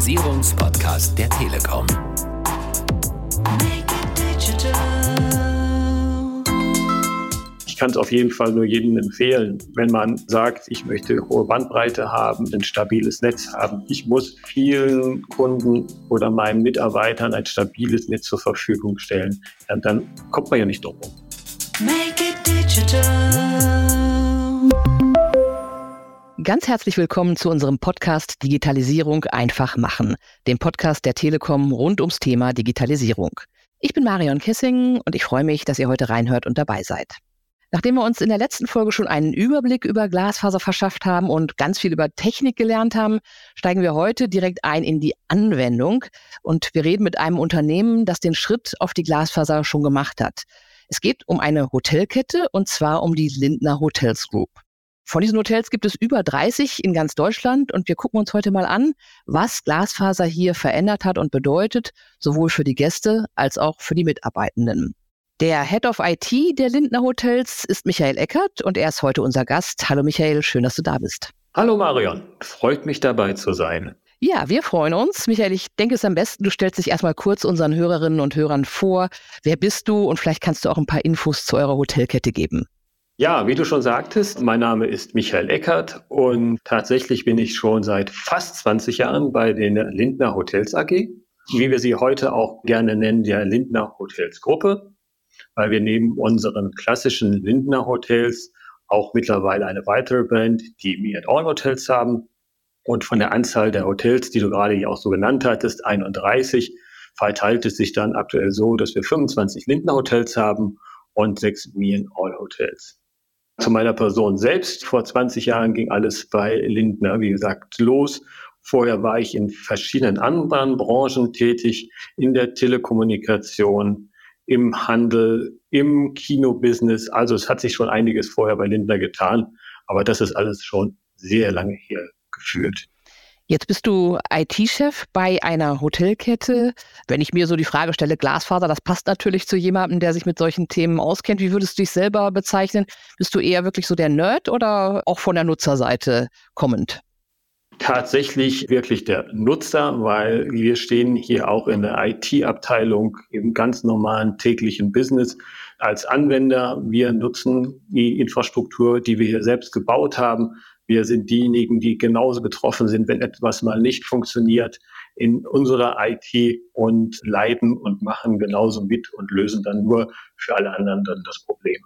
Digitalisierungspodcast der Telekom. Ich kann es auf jeden Fall nur jedem empfehlen, wenn man sagt, ich möchte hohe Bandbreite haben, ein stabiles Netz haben. Ich muss vielen Kunden oder meinen Mitarbeitern ein stabiles Netz zur Verfügung stellen. Ja, dann kommt man ja nicht drum rum. Make it digital. Ganz herzlich willkommen zu unserem Podcast Digitalisierung einfach machen, dem Podcast der Telekom rund ums Thema Digitalisierung. Ich bin Marion Kissing und ich freue mich, dass ihr heute reinhört und dabei seid. Nachdem wir uns in der letzten Folge schon einen Überblick über Glasfaser verschafft haben und ganz viel über Technik gelernt haben, steigen wir heute direkt ein in die Anwendung und wir reden mit einem Unternehmen, das den Schritt auf die Glasfaser schon gemacht hat. Es geht um eine Hotelkette und zwar um die Lindner Hotels Group. Von diesen Hotels gibt es über 30 in ganz Deutschland und wir gucken uns heute mal an, was Glasfaser hier verändert hat und bedeutet, sowohl für die Gäste als auch für die Mitarbeitenden. Der Head of IT der Lindner Hotels ist Michael Eckert und er ist heute unser Gast. Hallo Michael, schön, dass du da bist. Hallo Marion, freut mich dabei zu sein. Ja, wir freuen uns. Michael, ich denke es am besten, du stellst dich erstmal kurz unseren Hörerinnen und Hörern vor. Wer bist du und vielleicht kannst du auch ein paar Infos zu eurer Hotelkette geben. Ja, wie du schon sagtest, mein Name ist Michael Eckert und tatsächlich bin ich schon seit fast 20 Jahren bei den Lindner Hotels AG, wie wir sie heute auch gerne nennen, der Lindner Hotels Gruppe, weil wir neben unseren klassischen Lindner Hotels auch mittlerweile eine weitere Brand, die Me at All Hotels haben. Und von der Anzahl der Hotels, die du gerade auch so genannt hattest, 31, verteilt es sich dann aktuell so, dass wir 25 Lindner Hotels haben und sechs Me at All Hotels. Zu meiner Person selbst. Vor 20 Jahren ging alles bei Lindner, wie gesagt, los. Vorher war ich in verschiedenen anderen Branchen tätig, in der Telekommunikation, im Handel, im Kinobusiness. Also es hat sich schon einiges vorher bei Lindner getan, aber das ist alles schon sehr lange her geführt. Jetzt bist du IT-Chef bei einer Hotelkette. Wenn ich mir so die Frage stelle, Glasfaser, das passt natürlich zu jemandem, der sich mit solchen Themen auskennt. Wie würdest du dich selber bezeichnen? Bist du eher wirklich so der Nerd oder auch von der Nutzerseite kommend? Tatsächlich wirklich der Nutzer, weil wir stehen hier auch in der IT-Abteilung im ganz normalen täglichen Business als Anwender. Wir nutzen die Infrastruktur, die wir hier selbst gebaut haben wir sind diejenigen, die genauso betroffen sind, wenn etwas mal nicht funktioniert in unserer IT und leiden und machen genauso mit und lösen dann nur für alle anderen dann das Problem.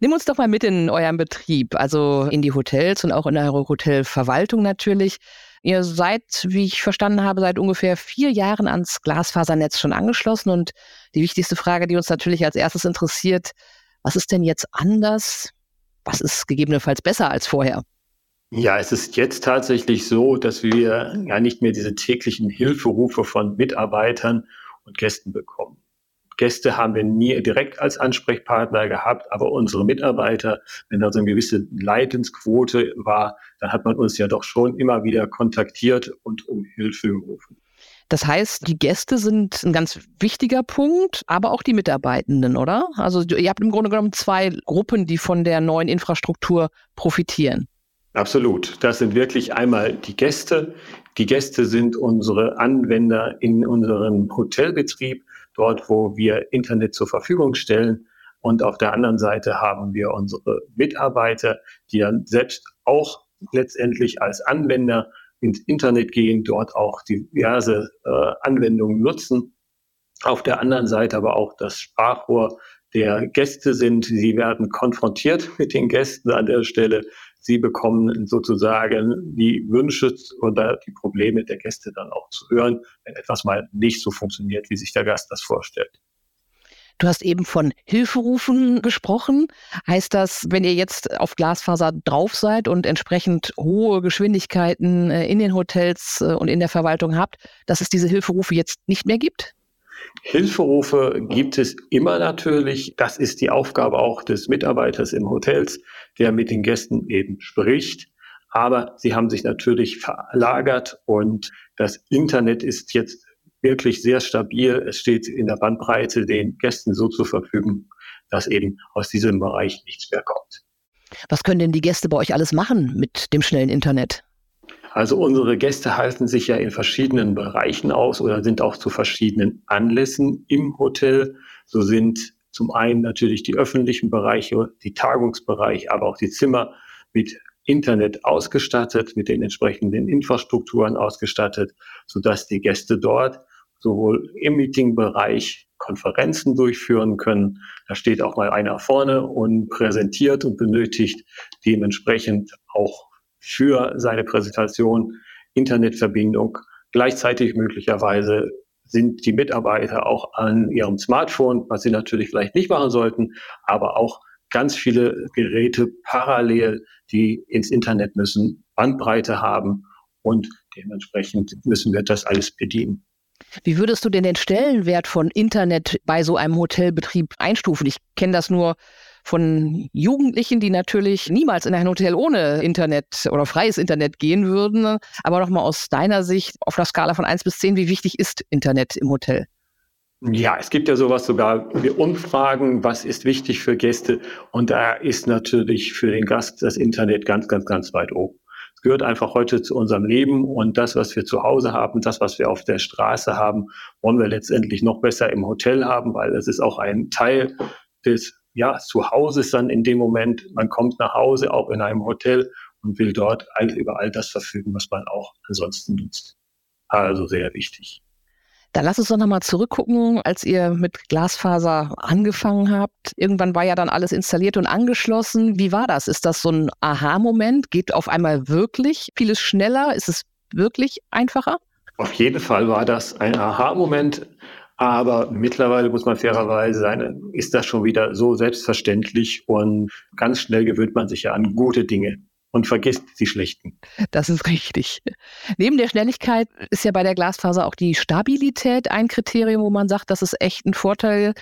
Nimm uns doch mal mit in euren Betrieb, also in die Hotels und auch in eure Hotelverwaltung natürlich. Ihr seid, wie ich verstanden habe, seit ungefähr vier Jahren ans Glasfasernetz schon angeschlossen. Und die wichtigste Frage, die uns natürlich als erstes interessiert, was ist denn jetzt anders? Was ist gegebenenfalls besser als vorher? Ja, es ist jetzt tatsächlich so, dass wir ja nicht mehr diese täglichen Hilferufe von Mitarbeitern und Gästen bekommen. Gäste haben wir nie direkt als Ansprechpartner gehabt, aber unsere Mitarbeiter, wenn da so eine gewisse Leidensquote war, dann hat man uns ja doch schon immer wieder kontaktiert und um Hilfe gerufen. Das heißt, die Gäste sind ein ganz wichtiger Punkt, aber auch die Mitarbeitenden, oder? Also ihr habt im Grunde genommen zwei Gruppen, die von der neuen Infrastruktur profitieren. Absolut. Das sind wirklich einmal die Gäste. Die Gäste sind unsere Anwender in unserem Hotelbetrieb, dort, wo wir Internet zur Verfügung stellen. Und auf der anderen Seite haben wir unsere Mitarbeiter, die dann selbst auch letztendlich als Anwender ins Internet gehen, dort auch diverse äh, Anwendungen nutzen. Auf der anderen Seite aber auch das Sprachrohr der Gäste sind. Sie werden konfrontiert mit den Gästen an der Stelle. Sie bekommen sozusagen die Wünsche oder die Probleme der Gäste dann auch zu hören, wenn etwas mal nicht so funktioniert, wie sich der Gast das vorstellt. Du hast eben von Hilferufen gesprochen. Heißt das, wenn ihr jetzt auf Glasfaser drauf seid und entsprechend hohe Geschwindigkeiten äh, in den Hotels äh, und in der Verwaltung habt, dass es diese Hilferufe jetzt nicht mehr gibt? Hilferufe gibt es immer natürlich. Das ist die Aufgabe auch des Mitarbeiters im Hotels, der mit den Gästen eben spricht. Aber sie haben sich natürlich verlagert und das Internet ist jetzt wirklich sehr stabil. Es steht in der Bandbreite den Gästen so zur Verfügung, dass eben aus diesem Bereich nichts mehr kommt. Was können denn die Gäste bei euch alles machen mit dem schnellen Internet? Also unsere Gäste halten sich ja in verschiedenen Bereichen aus oder sind auch zu verschiedenen Anlässen im Hotel. So sind zum einen natürlich die öffentlichen Bereiche, die Tagungsbereiche, aber auch die Zimmer mit Internet ausgestattet, mit den entsprechenden Infrastrukturen ausgestattet, sodass die Gäste dort sowohl im Meetingbereich Konferenzen durchführen können. Da steht auch mal einer vorne und präsentiert und benötigt dementsprechend auch für seine Präsentation Internetverbindung. Gleichzeitig möglicherweise sind die Mitarbeiter auch an ihrem Smartphone, was sie natürlich vielleicht nicht machen sollten, aber auch ganz viele Geräte parallel, die ins Internet müssen, Bandbreite haben und dementsprechend müssen wir das alles bedienen. Wie würdest du denn den Stellenwert von Internet bei so einem Hotelbetrieb einstufen? Ich kenne das nur von Jugendlichen, die natürlich niemals in ein Hotel ohne Internet oder freies Internet gehen würden. Aber nochmal aus deiner Sicht auf der Skala von 1 bis 10, wie wichtig ist Internet im Hotel? Ja, es gibt ja sowas sogar, wir Umfragen, was ist wichtig für Gäste? Und da ist natürlich für den Gast das Internet ganz, ganz, ganz weit oben gehört einfach heute zu unserem Leben und das, was wir zu Hause haben, das, was wir auf der Straße haben, wollen wir letztendlich noch besser im Hotel haben, weil es ist auch ein Teil des ja, Zuhauses dann in dem Moment. Man kommt nach Hause, auch in einem Hotel und will dort über all das verfügen, was man auch ansonsten nutzt. Also sehr wichtig. Dann lass uns doch nochmal zurückgucken, als ihr mit Glasfaser angefangen habt. Irgendwann war ja dann alles installiert und angeschlossen. Wie war das? Ist das so ein Aha-Moment? Geht auf einmal wirklich vieles schneller? Ist es wirklich einfacher? Auf jeden Fall war das ein Aha-Moment. Aber mittlerweile muss man fairerweise sein, ist das schon wieder so selbstverständlich und ganz schnell gewöhnt man sich ja an gute Dinge und vergisst die schlechten. Das ist richtig. Neben der Schnelligkeit ist ja bei der Glasfaser auch die Stabilität ein Kriterium, wo man sagt, das ist echt ein Vorteil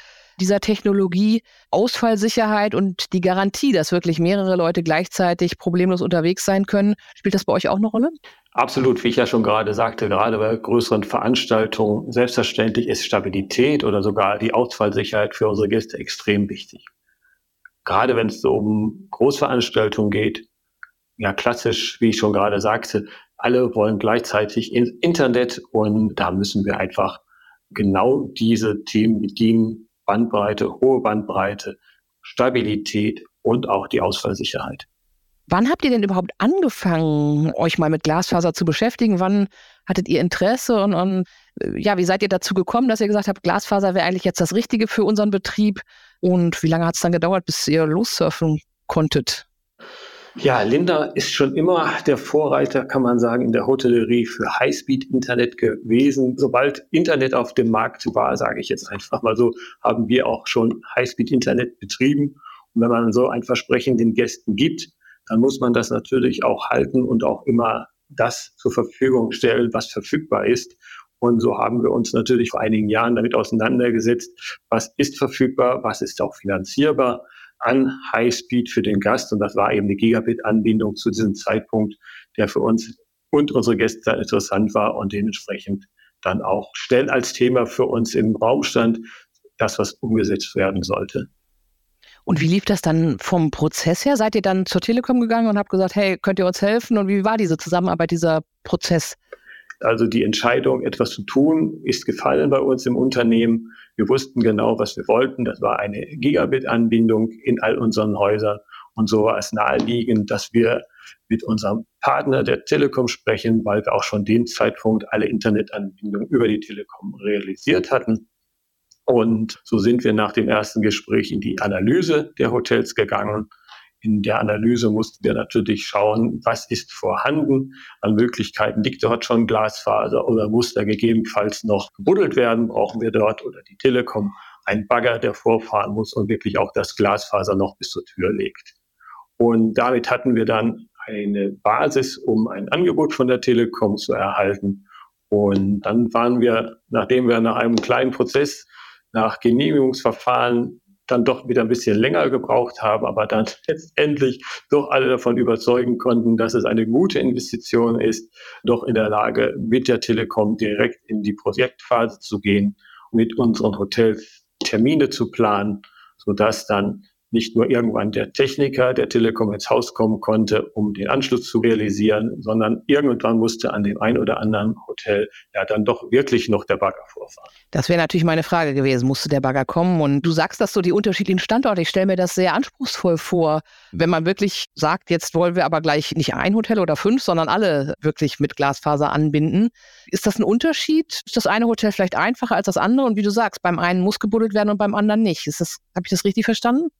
dieser Technologie. Ausfallsicherheit und die Garantie, dass wirklich mehrere Leute gleichzeitig problemlos unterwegs sein können. Spielt das bei euch auch eine Rolle? Absolut, wie ich ja schon gerade sagte, gerade bei größeren Veranstaltungen, selbstverständlich ist Stabilität oder sogar die Ausfallsicherheit für unsere Gäste extrem wichtig. Gerade wenn es so um Großveranstaltungen geht, ja klassisch, wie ich schon gerade sagte, alle wollen gleichzeitig ins Internet und da müssen wir einfach genau diese Themen bedienen. Bandbreite, hohe Bandbreite, Stabilität und auch die Ausfallsicherheit. Wann habt ihr denn überhaupt angefangen, euch mal mit Glasfaser zu beschäftigen? Wann hattet ihr Interesse und, und ja, wie seid ihr dazu gekommen, dass ihr gesagt habt, Glasfaser wäre eigentlich jetzt das Richtige für unseren Betrieb? Und wie lange hat es dann gedauert, bis ihr lossurfen konntet? Ja, Linda ist schon immer der Vorreiter, kann man sagen, in der Hotellerie für Highspeed-Internet gewesen. Sobald Internet auf dem Markt war, sage ich jetzt einfach mal so, haben wir auch schon Highspeed-Internet betrieben. Und wenn man so ein Versprechen den Gästen gibt, dann muss man das natürlich auch halten und auch immer das zur Verfügung stellen, was verfügbar ist. Und so haben wir uns natürlich vor einigen Jahren damit auseinandergesetzt, was ist verfügbar, was ist auch finanzierbar an Highspeed für den Gast. Und das war eben eine Gigabit-Anbindung zu diesem Zeitpunkt, der für uns und unsere Gäste interessant war und dementsprechend dann auch schnell als Thema für uns im Raum stand, das, was umgesetzt werden sollte. Und wie lief das dann vom Prozess her? Seid ihr dann zur Telekom gegangen und habt gesagt, hey, könnt ihr uns helfen? Und wie war diese Zusammenarbeit, dieser Prozess? Also die Entscheidung, etwas zu tun, ist gefallen bei uns im Unternehmen. Wir wussten genau, was wir wollten. Das war eine Gigabit-Anbindung in all unseren Häusern. Und so war es naheliegend, dass wir mit unserem Partner der Telekom sprechen, weil wir auch schon den Zeitpunkt alle Internetanbindungen über die Telekom realisiert hatten. Und so sind wir nach dem ersten Gespräch in die Analyse der Hotels gegangen in der Analyse mussten wir natürlich schauen, was ist vorhanden an Möglichkeiten. Liegt dort schon Glasfaser oder muss da gegebenenfalls noch gebuddelt werden? Brauchen wir dort oder die Telekom einen Bagger, der vorfahren muss und wirklich auch das Glasfaser noch bis zur Tür legt? Und damit hatten wir dann eine Basis, um ein Angebot von der Telekom zu erhalten. Und dann waren wir, nachdem wir nach einem kleinen Prozess, nach Genehmigungsverfahren dann doch wieder ein bisschen länger gebraucht haben, aber dann letztendlich doch alle davon überzeugen konnten, dass es eine gute Investition ist, doch in der Lage, mit der Telekom direkt in die Projektphase zu gehen, mit unseren Hotels Termine zu planen, sodass dann nicht nur irgendwann der Techniker der Telekom ins Haus kommen konnte, um den Anschluss zu realisieren, sondern irgendwann musste an dem ein oder anderen Hotel ja dann doch wirklich noch der Bagger vorfahren. Das wäre natürlich meine Frage gewesen, musste der Bagger kommen? Und du sagst das so, die unterschiedlichen Standorte. Ich stelle mir das sehr anspruchsvoll vor, wenn man wirklich sagt, jetzt wollen wir aber gleich nicht ein Hotel oder fünf, sondern alle wirklich mit Glasfaser anbinden. Ist das ein Unterschied? Ist das eine Hotel vielleicht einfacher als das andere? Und wie du sagst, beim einen muss gebuddelt werden und beim anderen nicht. Ist das, habe ich das richtig verstanden?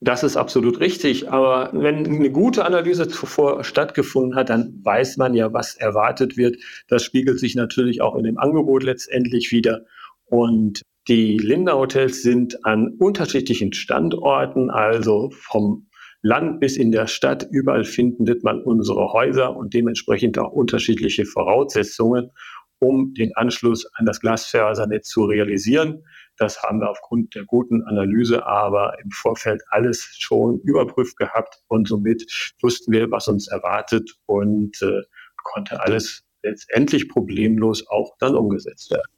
Das ist absolut richtig. Aber wenn eine gute Analyse zuvor stattgefunden hat, dann weiß man ja, was erwartet wird. Das spiegelt sich natürlich auch in dem Angebot letztendlich wieder. Und die Linda Hotels sind an unterschiedlichen Standorten, also vom Land bis in der Stadt, überall findet man unsere Häuser und dementsprechend auch unterschiedliche Voraussetzungen, um den Anschluss an das Glasfasernetz zu realisieren. Das haben wir aufgrund der guten Analyse aber im Vorfeld alles schon überprüft gehabt und somit wussten wir, was uns erwartet und äh, konnte alles letztendlich problemlos auch dann umgesetzt werden.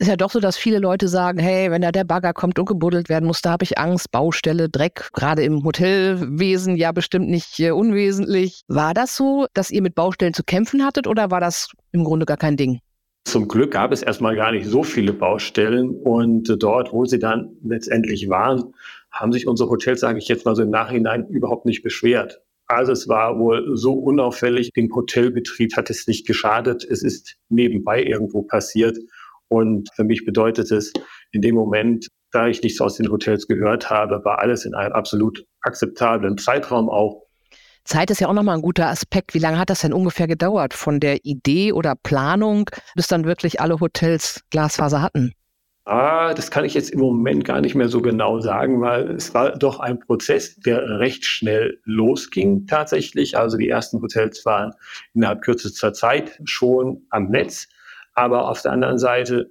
Ist ja doch so, dass viele Leute sagen, hey, wenn da der Bagger kommt und gebuddelt werden muss, da habe ich Angst, Baustelle, Dreck, gerade im Hotelwesen ja bestimmt nicht äh, unwesentlich. War das so, dass ihr mit Baustellen zu kämpfen hattet oder war das im Grunde gar kein Ding? Zum Glück gab es erstmal gar nicht so viele Baustellen und dort, wo sie dann letztendlich waren, haben sich unsere Hotels, sage ich jetzt mal so im Nachhinein, überhaupt nicht beschwert. Also es war wohl so unauffällig, dem Hotelbetrieb hat es nicht geschadet, es ist nebenbei irgendwo passiert. Und für mich bedeutet es in dem Moment, da ich nichts aus den Hotels gehört habe, war alles in einem absolut akzeptablen Zeitraum auch Zeit ist ja auch nochmal ein guter Aspekt. Wie lange hat das denn ungefähr gedauert von der Idee oder Planung, bis dann wirklich alle Hotels Glasfaser hatten? Ah, das kann ich jetzt im Moment gar nicht mehr so genau sagen, weil es war doch ein Prozess, der recht schnell losging tatsächlich. Also die ersten Hotels waren innerhalb kürzester Zeit schon am Netz. Aber auf der anderen Seite,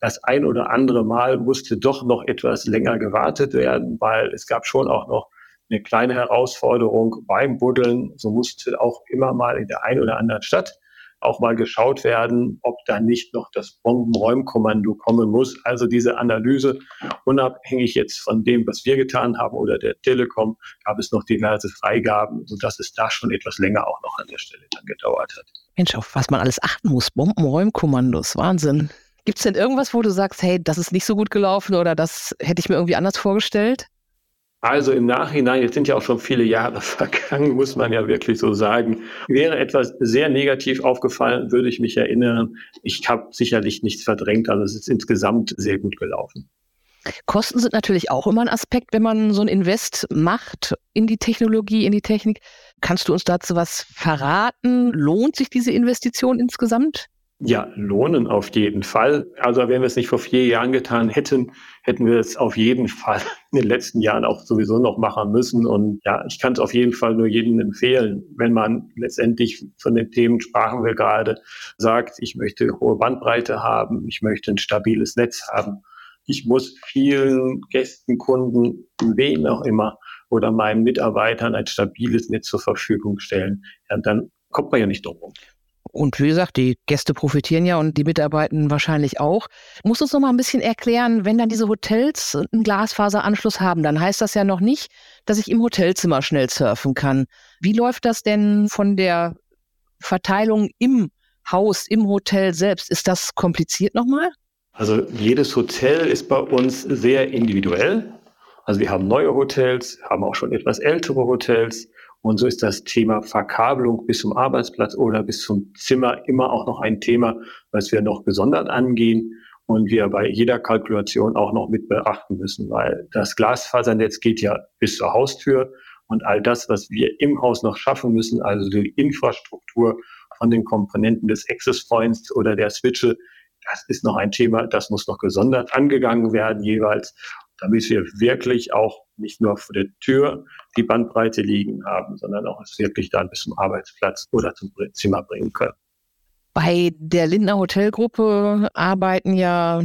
das ein oder andere Mal musste doch noch etwas länger gewartet werden, weil es gab schon auch noch eine kleine Herausforderung beim Buddeln. So musste auch immer mal in der einen oder anderen Stadt auch mal geschaut werden, ob da nicht noch das Bombenräumkommando kommen muss. Also diese Analyse, unabhängig jetzt von dem, was wir getan haben oder der Telekom, gab es noch diverse Freigaben, sodass es da schon etwas länger auch noch an der Stelle dann gedauert hat. Mensch, auf was man alles achten muss. Bombenräumkommandos, Wahnsinn. Gibt es denn irgendwas, wo du sagst, hey, das ist nicht so gut gelaufen oder das hätte ich mir irgendwie anders vorgestellt? Also im Nachhinein, jetzt sind ja auch schon viele Jahre vergangen, muss man ja wirklich so sagen, wäre etwas sehr negativ aufgefallen, würde ich mich erinnern. Ich habe sicherlich nichts verdrängt, also es ist insgesamt sehr gut gelaufen. Kosten sind natürlich auch immer ein Aspekt, wenn man so ein Invest macht in die Technologie, in die Technik. Kannst du uns dazu was verraten? Lohnt sich diese Investition insgesamt? Ja, lohnen auf jeden Fall. Also wenn wir es nicht vor vier Jahren getan hätten, hätten wir es auf jeden Fall in den letzten Jahren auch sowieso noch machen müssen. Und ja, ich kann es auf jeden Fall nur jedem empfehlen, wenn man letztendlich von den Themen sprachen wir gerade, sagt, ich möchte hohe Bandbreite haben, ich möchte ein stabiles Netz haben. Ich muss vielen Gästen, Kunden, wen auch immer oder meinen Mitarbeitern ein stabiles Netz zur Verfügung stellen. Ja, dann kommt man ja nicht drum rum. Und wie gesagt, die Gäste profitieren ja und die Mitarbeitenden wahrscheinlich auch. Muss uns noch mal ein bisschen erklären, wenn dann diese Hotels einen Glasfaseranschluss haben, dann heißt das ja noch nicht, dass ich im Hotelzimmer schnell surfen kann. Wie läuft das denn von der Verteilung im Haus, im Hotel selbst? Ist das kompliziert nochmal? Also jedes Hotel ist bei uns sehr individuell. Also wir haben neue Hotels, haben auch schon etwas ältere Hotels. Und so ist das Thema Verkabelung bis zum Arbeitsplatz oder bis zum Zimmer immer auch noch ein Thema, was wir noch gesondert angehen und wir bei jeder Kalkulation auch noch mit beachten müssen, weil das Glasfasernetz geht ja bis zur Haustür und all das, was wir im Haus noch schaffen müssen, also die Infrastruktur von den Komponenten des Access Points oder der Switche, das ist noch ein Thema, das muss noch gesondert angegangen werden jeweils damit wir wirklich auch nicht nur vor der Tür die Bandbreite liegen haben, sondern auch es wirklich dann bis zum Arbeitsplatz oder zum Zimmer bringen können. Bei der Lindner Hotelgruppe arbeiten ja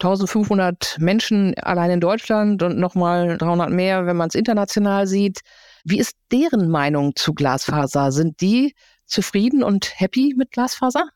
1500 Menschen allein in Deutschland und nochmal 300 mehr, wenn man es international sieht. Wie ist deren Meinung zu Glasfaser? Sind die zufrieden und happy mit Glasfaser?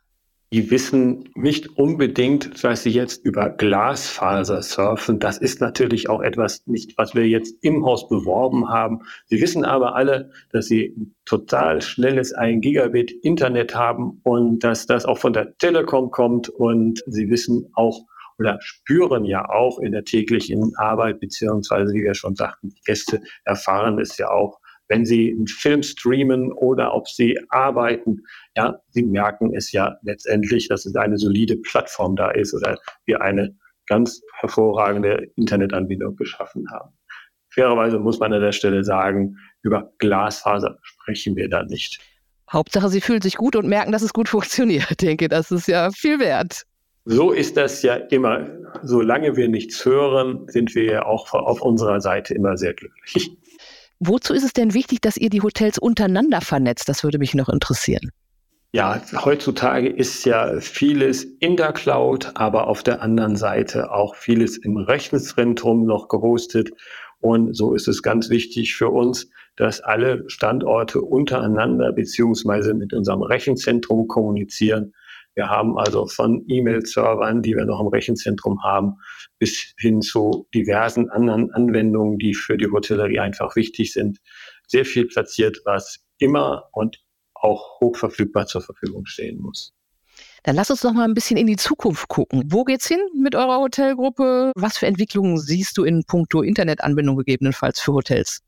Die wissen nicht unbedingt, dass sie jetzt über Glasfaser surfen. Das ist natürlich auch etwas nicht, was wir jetzt im Haus beworben haben. Sie wissen aber alle, dass sie total schnelles 1 Gigabit Internet haben und dass das auch von der Telekom kommt und sie wissen auch, oder spüren ja auch in der täglichen Arbeit, beziehungsweise, wie wir schon sagten, die Gäste erfahren es ja auch, wenn sie einen Film streamen oder ob sie arbeiten. Ja, sie merken es ja letztendlich, dass es eine solide Plattform da ist oder wir eine ganz hervorragende Internetanbindung geschaffen haben. Fairerweise muss man an der Stelle sagen, über Glasfaser sprechen wir da nicht. Hauptsache, Sie fühlen sich gut und merken, dass es gut funktioniert. Ich denke, das ist ja viel wert. So ist das ja immer. Solange wir nichts hören, sind wir ja auch auf unserer Seite immer sehr glücklich. Wozu ist es denn wichtig, dass ihr die Hotels untereinander vernetzt? Das würde mich noch interessieren. Ja, heutzutage ist ja vieles in der Cloud, aber auf der anderen Seite auch vieles im Rechenzentrum noch gehostet. Und so ist es ganz wichtig für uns, dass alle Standorte untereinander beziehungsweise mit unserem Rechenzentrum kommunizieren wir haben also von E-Mail-Servern, die wir noch im Rechenzentrum haben, bis hin zu diversen anderen Anwendungen, die für die Hotellerie einfach wichtig sind, sehr viel platziert, was immer und auch hochverfügbar zur Verfügung stehen muss. Dann lass uns noch mal ein bisschen in die Zukunft gucken. Wo geht's hin mit eurer Hotelgruppe? Was für Entwicklungen siehst du in puncto Internetanbindung gegebenenfalls für Hotels?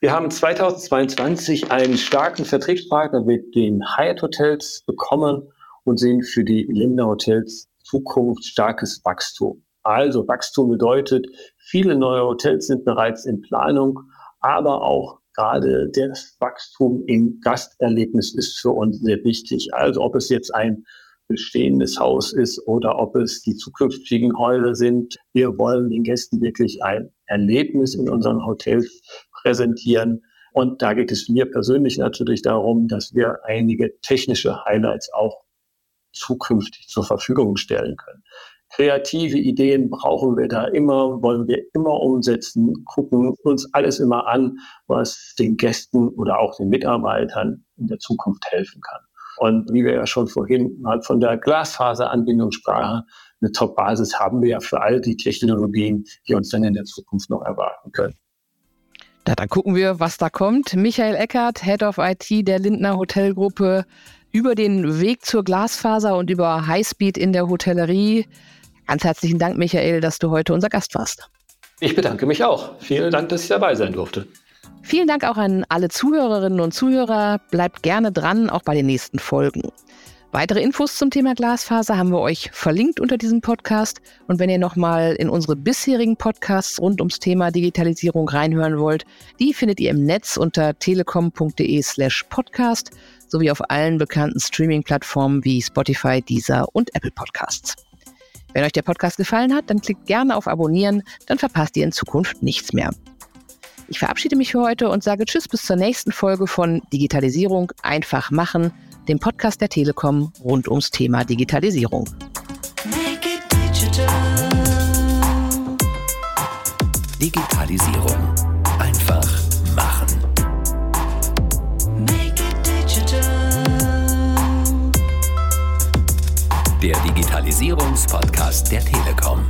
Wir haben 2022 einen starken Vertriebspartner mit den Hyatt Hotels bekommen und sehen für die Lindner Hotels Zukunft starkes Wachstum. Also Wachstum bedeutet, viele neue Hotels sind bereits in Planung, aber auch gerade das Wachstum im Gasterlebnis ist für uns sehr wichtig. Also ob es jetzt ein bestehendes Haus ist oder ob es die zukünftigen Häuser sind. Wir wollen den Gästen wirklich ein Erlebnis in unseren Hotels präsentieren. Und da geht es mir persönlich natürlich darum, dass wir einige technische Highlights auch zukünftig zur Verfügung stellen können. Kreative Ideen brauchen wir da immer, wollen wir immer umsetzen, gucken uns alles immer an, was den Gästen oder auch den Mitarbeitern in der Zukunft helfen kann. Und wie wir ja schon vorhin mal von der Glasfaseranbindung sprachen, eine Top-Basis haben wir ja für all die Technologien, die uns dann in der Zukunft noch erwarten können. Na, dann gucken wir, was da kommt. Michael Eckert, Head of IT der Lindner Hotelgruppe über den Weg zur Glasfaser und über Highspeed in der Hotellerie. Ganz herzlichen Dank, Michael, dass du heute unser Gast warst. Ich bedanke mich auch. Vielen Dank, dass ich dabei sein durfte. Vielen Dank auch an alle Zuhörerinnen und Zuhörer. Bleibt gerne dran, auch bei den nächsten Folgen. Weitere Infos zum Thema Glasfaser haben wir euch verlinkt unter diesem Podcast. Und wenn ihr nochmal in unsere bisherigen Podcasts rund ums Thema Digitalisierung reinhören wollt, die findet ihr im Netz unter telekom.de slash podcast sowie auf allen bekannten Streaming-Plattformen wie Spotify, Deezer und Apple Podcasts. Wenn euch der Podcast gefallen hat, dann klickt gerne auf Abonnieren, dann verpasst ihr in Zukunft nichts mehr. Ich verabschiede mich für heute und sage Tschüss bis zur nächsten Folge von Digitalisierung einfach machen – dem Podcast der Telekom rund ums Thema Digitalisierung. Digital. Digitalisierung. Einfach machen. Der Digitalisierungspodcast der Telekom.